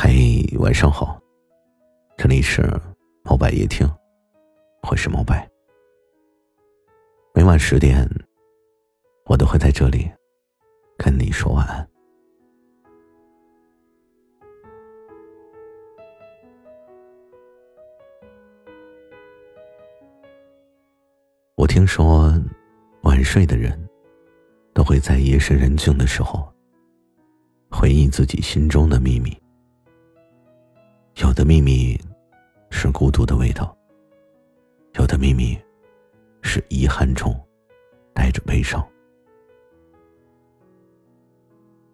嘿，晚上好，这里是猫白夜听，我是猫白。每晚十点，我都会在这里跟你说晚安。我听说，晚睡的人都会在夜深人静的时候回忆自己心中的秘密。有的秘密是孤独的味道，有的秘密是遗憾中带着悲伤。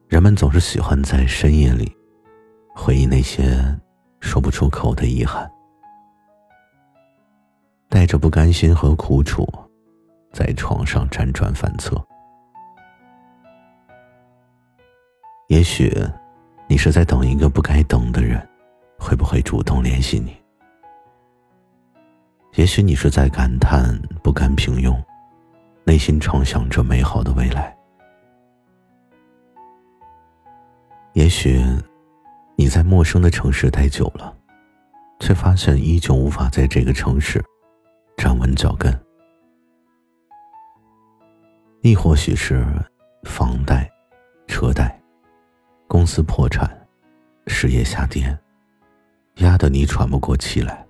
人们总是喜欢在深夜里回忆那些说不出口的遗憾，带着不甘心和苦楚，在床上辗转反侧。也许你是在等一个不该等的人。会不会主动联系你？也许你是在感叹不甘平庸，内心畅想着美好的未来。也许你在陌生的城市待久了，却发现依旧无法在这个城市站稳脚跟。亦或许是房贷、车贷、公司破产、事业下跌。压得你喘不过气来，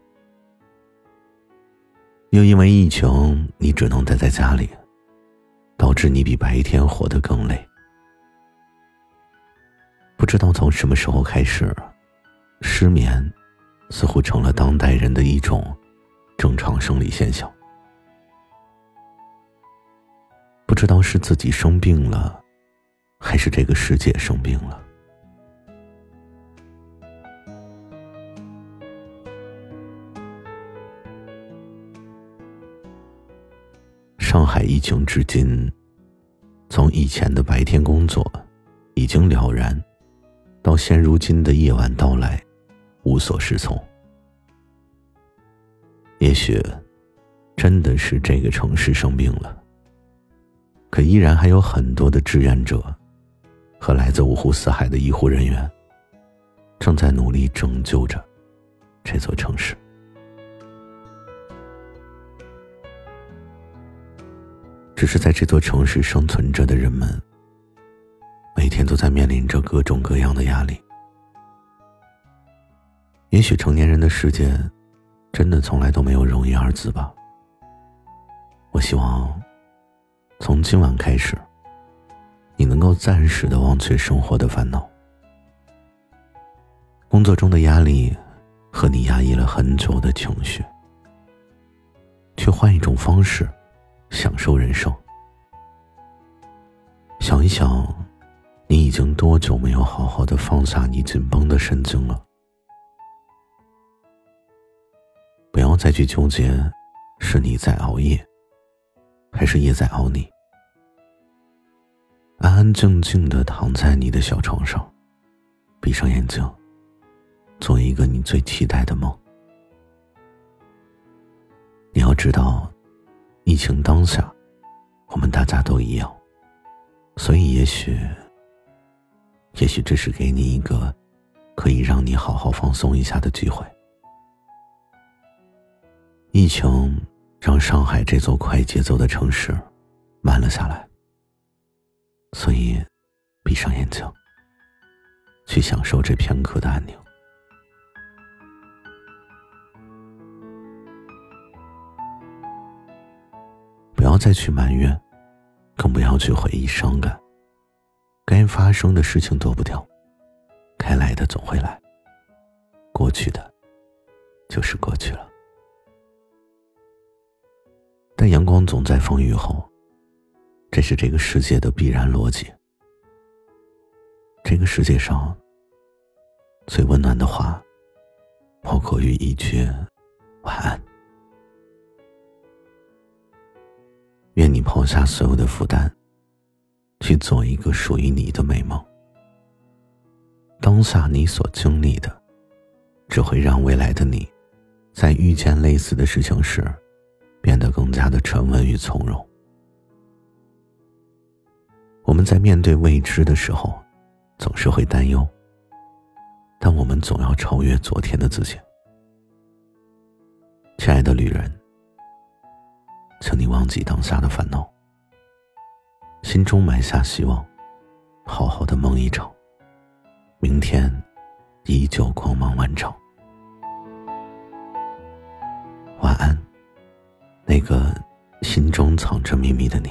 又因为疫情，你只能待在家里，导致你比白天活得更累。不知道从什么时候开始，失眠似乎成了当代人的一种正常生理现象。不知道是自己生病了，还是这个世界生病了。上海疫情至今，从以前的白天工作已经了然，到现如今的夜晚到来，无所适从。也许真的是这个城市生病了，可依然还有很多的志愿者和来自五湖四海的医护人员，正在努力拯救着这座城市。只是在这座城市生存着的人们，每天都在面临着各种各样的压力。也许成年人的世界，真的从来都没有容易二字吧。我希望，从今晚开始，你能够暂时的忘却生活的烦恼，工作中的压力和你压抑了很久的情绪，去换一种方式。享受人生。想一想，你已经多久没有好好的放下你紧绷的神经了？不要再去纠结，是你在熬夜，还是夜在熬你？安安静静的躺在你的小床上，闭上眼睛，做一个你最期待的梦。你要知道。疫情当下，我们大家都一样，所以也许，也许这是给你一个可以让你好好放松一下的机会。疫情让上海这座快节奏的城市慢了下来，所以闭上眼睛，去享受这片刻的安宁。不要再去埋怨，更不要去回忆伤感。该发生的事情躲不掉，该来的总会来。过去的，就是过去了。但阳光总在风雨后，这是这个世界的必然逻辑。这个世界上，最温暖的话，莫过于一句晚安。愿你抛下所有的负担，去做一个属于你的美梦。当下你所经历的，只会让未来的你，在遇见类似的事情时，变得更加的沉稳与从容。我们在面对未知的时候，总是会担忧，但我们总要超越昨天的自己。亲爱的旅人，请你忘记当下的烦恼，心中埋下希望，好好的梦一场，明天依旧光芒万丈。晚安，那个心中藏着秘密的你。